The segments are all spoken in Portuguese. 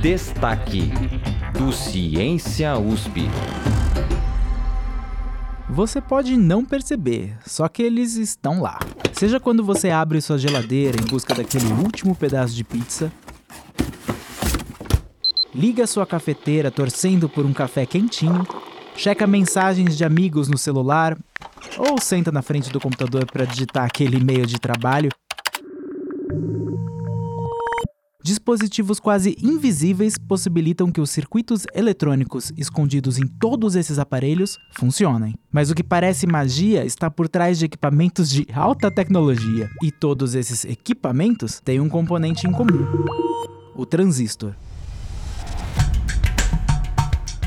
Destaque do Ciência USP. Você pode não perceber, só que eles estão lá. Seja quando você abre sua geladeira em busca daquele último pedaço de pizza, liga sua cafeteira torcendo por um café quentinho, checa mensagens de amigos no celular ou senta na frente do computador para digitar aquele e-mail de trabalho Dispositivos quase invisíveis possibilitam que os circuitos eletrônicos escondidos em todos esses aparelhos funcionem. Mas o que parece magia está por trás de equipamentos de alta tecnologia. E todos esses equipamentos têm um componente em comum: o transistor.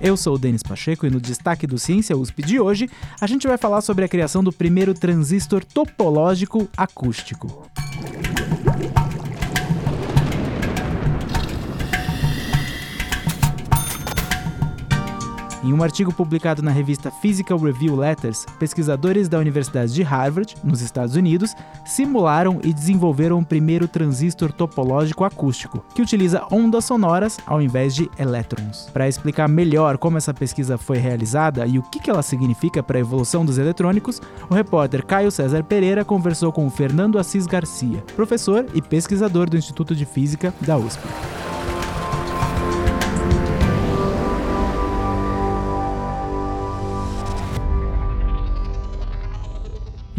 Eu sou o Denis Pacheco e no destaque do Ciência USP de hoje, a gente vai falar sobre a criação do primeiro transistor topológico acústico. Em um artigo publicado na revista Physical Review Letters, pesquisadores da Universidade de Harvard, nos Estados Unidos, simularam e desenvolveram o primeiro transistor topológico acústico, que utiliza ondas sonoras ao invés de elétrons. Para explicar melhor como essa pesquisa foi realizada e o que ela significa para a evolução dos eletrônicos, o repórter Caio César Pereira conversou com Fernando Assis Garcia, professor e pesquisador do Instituto de Física da USP.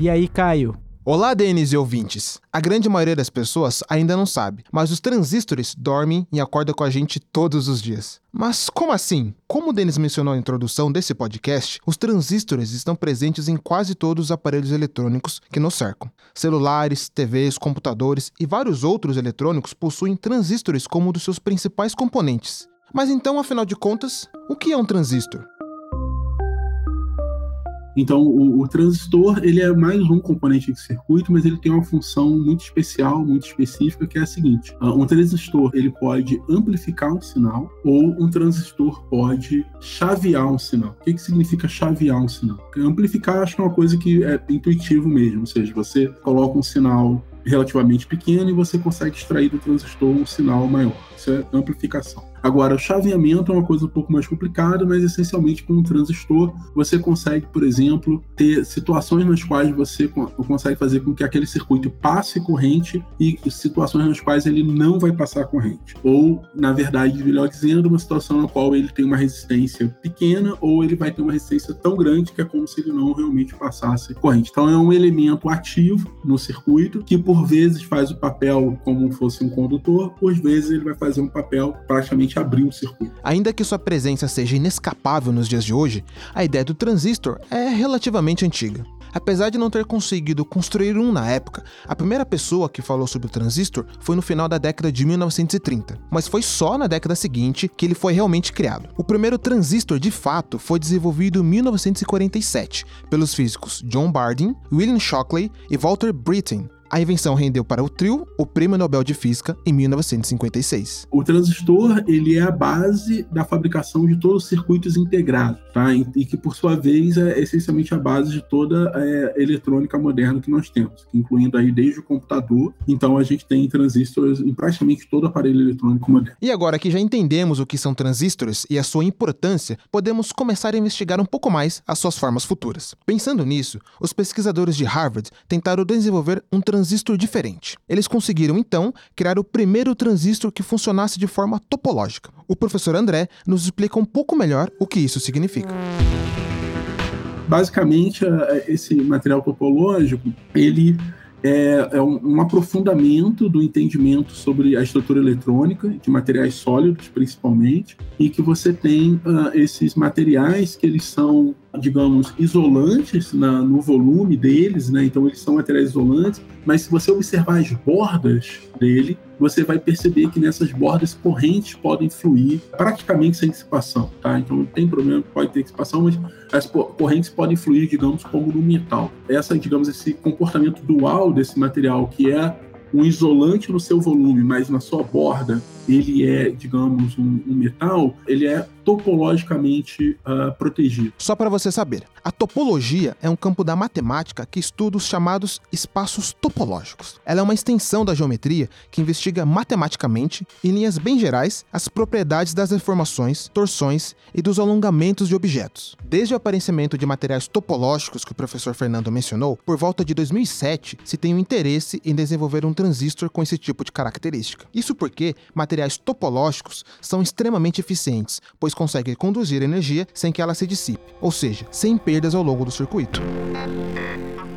E aí, Caio? Olá, Denis e ouvintes. A grande maioria das pessoas ainda não sabe, mas os transistores dormem e acordam com a gente todos os dias. Mas como assim? Como o Denis mencionou na introdução desse podcast, os transistores estão presentes em quase todos os aparelhos eletrônicos que nos cercam. Celulares, TVs, computadores e vários outros eletrônicos possuem transistores como um dos seus principais componentes. Mas então, afinal de contas, o que é um transistor? Então, o, o, transistor ele é mais um componente de circuito, mas ele tem uma função muito especial, muito específica, que é a seguinte: uh, um transistor ele pode amplificar um sinal ou um transistor pode chavear um sinal. O que, que significa chavear um sinal? Amplificar acho que é uma coisa que é intuitivo mesmo, ou seja, você coloca um sinal relativamente pequeno e você consegue extrair do transistor um sinal maior. Isso é amplificação. Agora, o chaveamento é uma coisa um pouco mais complicada, mas essencialmente com um transistor você consegue, por exemplo, ter situações nas quais você consegue fazer com que aquele circuito passe corrente e situações nas quais ele não vai passar corrente. Ou, na verdade, melhor dizendo, uma situação na qual ele tem uma resistência pequena ou ele vai ter uma resistência tão grande que é como se ele não realmente passasse corrente. Então, é um elemento ativo no circuito que, por vezes, faz o papel como fosse um condutor, por vezes, ele vai fazer um papel praticamente realmente abrir um circuito. Ainda que sua presença seja inescapável nos dias de hoje, a ideia do transistor é relativamente antiga. Apesar de não ter conseguido construir um na época, a primeira pessoa que falou sobre o transistor foi no final da década de 1930, mas foi só na década seguinte que ele foi realmente criado. O primeiro transistor de fato foi desenvolvido em 1947 pelos físicos John Bardeen, William Shockley e Walter Brittain, a invenção rendeu para o trio o Prêmio Nobel de Física em 1956. O transistor ele é a base da fabricação de todos os circuitos integrados, tá? E que por sua vez é essencialmente a base de toda a é, eletrônica moderna que nós temos, incluindo aí desde o computador. Então a gente tem transistores em praticamente todo aparelho eletrônico moderno. E agora que já entendemos o que são transistores e a sua importância, podemos começar a investigar um pouco mais as suas formas futuras. Pensando nisso, os pesquisadores de Harvard tentaram desenvolver um transistor transistor diferente. Eles conseguiram então criar o primeiro transistor que funcionasse de forma topológica. O professor André nos explica um pouco melhor o que isso significa. Basicamente, esse material topológico, ele é, é um, um, aprofundamento do entendimento sobre a estrutura eletrônica, de materiais sólidos principalmente, e que você tem uh, esses materiais que eles são, digamos, isolantes na, no volume deles, né? então eles são materiais isolantes, mas se você observar as bordas dele, você vai perceber que nessas bordas correntes podem fluir praticamente sem dissipação, tá? Então não tem problema, pode ter dissipação, mas as correntes podem fluir, digamos, como no metal. Essa, digamos, esse comportamento dual desse material, que é um isolante no seu volume, mas na sua borda ele é, digamos, um, um metal, ele é topologicamente uh, protegido. Só para você saber, a topologia é um campo da matemática que estuda os chamados espaços topológicos. Ela é uma extensão da geometria que investiga matematicamente, em linhas bem gerais, as propriedades das deformações, torções e dos alongamentos de objetos. Desde o aparecimento de materiais topológicos que o professor Fernando mencionou, por volta de 2007 se tem o um interesse em desenvolver um transistor com esse tipo de característica. Isso porque materiais topológicos são extremamente eficientes, pois consegue conduzir energia sem que ela se dissipe, ou seja, sem perdas ao longo do circuito.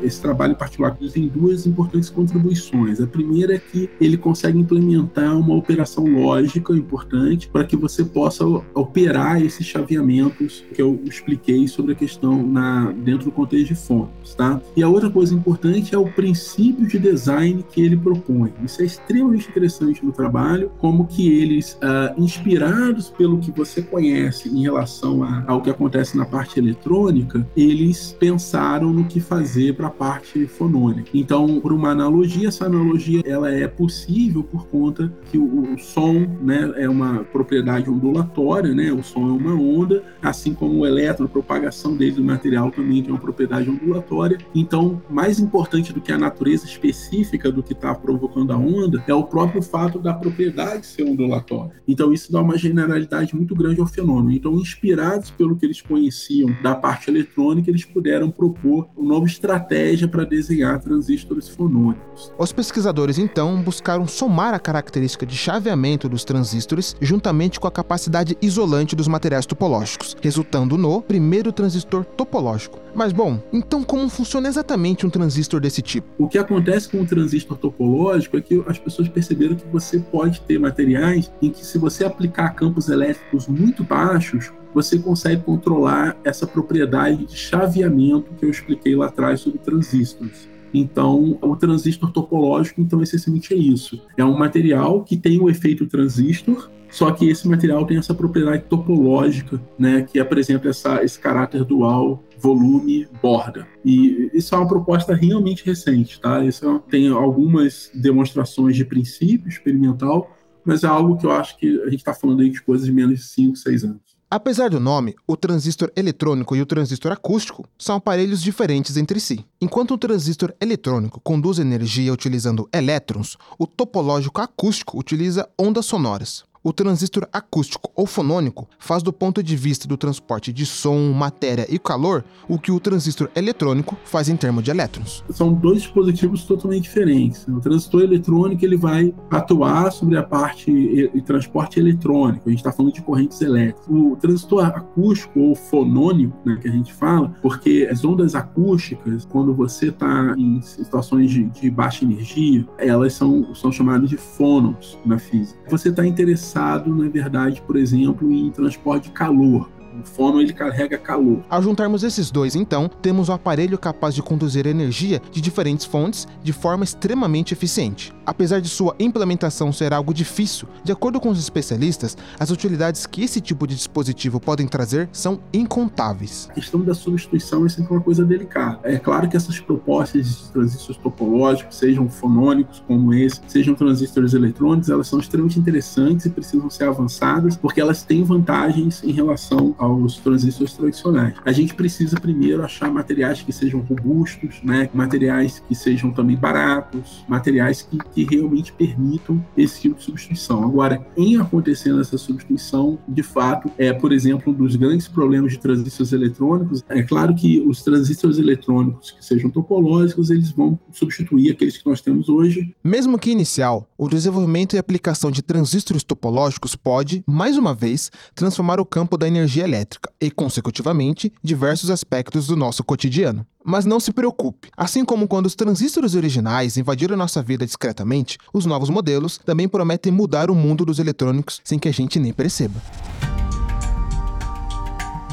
Esse trabalho particular tem duas importantes contribuições. A primeira é que ele consegue implementar uma operação lógica importante para que você possa operar esses chaveamentos que eu expliquei sobre a questão na, dentro do contexto de fontes. Tá? E a outra coisa importante é o princípio de design que ele propõe. Isso é extremamente interessante no trabalho, como que eles, uh, inspirados pelo que você conhece em relação a, ao que acontece na parte eletrônica, eles pensaram no que fazer para parte fonônica. Então, por uma analogia, essa analogia ela é possível por conta que o, o som, né, é uma propriedade ondulatória, né? O som é uma onda, assim como o elétron, a propagação dele do material também tem uma propriedade ondulatória. Então, mais importante do que a natureza específica do que está provocando a onda é o próprio fato da propriedade ser ondulatória. Então, isso dá uma generalidade muito grande ao fenômeno. Então, inspirados pelo que eles conheciam da parte eletrônica, eles puderam propor uma nova estratégia estratégia para desenhar transistores fonônicos. Os pesquisadores então buscaram somar a característica de chaveamento dos transistores juntamente com a capacidade isolante dos materiais topológicos, resultando no primeiro transistor topológico. Mas bom, então como funciona exatamente um transistor desse tipo? O que acontece com o transistor topológico é que as pessoas perceberam que você pode ter materiais em que se você aplicar campos elétricos muito baixos, você consegue controlar essa propriedade de chaveamento que eu expliquei lá atrás sobre transistores. Então, o transistor topológico, então, essencialmente é isso. É um material que tem o efeito transistor, só que esse material tem essa propriedade topológica, né, que apresenta essa, esse caráter dual volume borda. E isso é uma proposta realmente recente, tá? Isso é, tem algumas demonstrações de princípio experimental, mas é algo que eu acho que a gente está falando aí de coisas de menos de 5, 6 anos. Apesar do nome, o transistor eletrônico e o transistor acústico são aparelhos diferentes entre si. Enquanto o transistor eletrônico conduz energia utilizando elétrons, o topológico acústico utiliza ondas sonoras. O transistor acústico ou fonônico faz do ponto de vista do transporte de som, matéria e calor o que o transistor eletrônico faz em termos de elétrons. São dois dispositivos totalmente diferentes. O transistor eletrônico ele vai atuar sobre a parte de transporte eletrônico. A gente está falando de correntes elétricas. O transistor acústico ou fonônico, né, que a gente fala, porque as ondas acústicas, quando você está em situações de, de, baixa energia, elas são, são chamadas de fônons na física. Você está interessado interessado, na verdade, por exemplo, em transporte de calor. O fono ele carrega calor. Ao juntarmos esses dois, então, temos um aparelho capaz de conduzir energia de diferentes fontes de forma extremamente eficiente. Apesar de sua implementação ser algo difícil, de acordo com os especialistas, as utilidades que esse tipo de dispositivo podem trazer são incontáveis. A questão da substituição é sempre uma coisa delicada. É claro que essas propostas de transistores topológicos, sejam fonônicos como esse, sejam transistores eletrônicos, elas são extremamente interessantes e precisam ser avançadas porque elas têm vantagens em relação aos transistores tradicionais. A gente precisa primeiro achar materiais que sejam robustos, né? materiais que sejam também baratos, materiais que, que realmente permitam esse tipo de substituição. Agora, em acontecendo essa substituição, de fato, é, por exemplo, um dos grandes problemas de transistores eletrônicos, é claro que os transistores eletrônicos que sejam topológicos, eles vão substituir aqueles que nós temos hoje. Mesmo que inicial, o desenvolvimento e aplicação de transistores topológicos pode, mais uma vez, transformar o campo da energia elétrica e, consecutivamente, diversos aspectos do nosso cotidiano. Mas não se preocupe, assim como quando os transistores originais invadiram nossa vida discretamente, os novos modelos também prometem mudar o mundo dos eletrônicos sem que a gente nem perceba.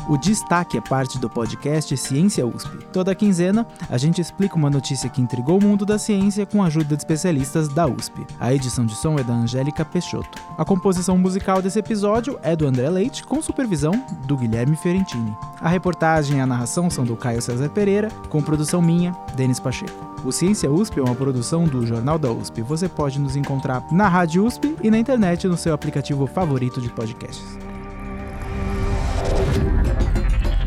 O Destaque é parte do podcast Ciência USP. Toda quinzena, a gente explica uma notícia que intrigou o mundo da ciência com a ajuda de especialistas da USP. A edição de som é da Angélica Peixoto. A composição musical desse episódio é do André Leite, com supervisão do Guilherme Fiorentini. A reportagem e a narração são do Caio César Pereira, com produção minha, Denis Pacheco. O Ciência USP é uma produção do Jornal da USP. Você pode nos encontrar na Rádio USP e na internet no seu aplicativo favorito de podcasts.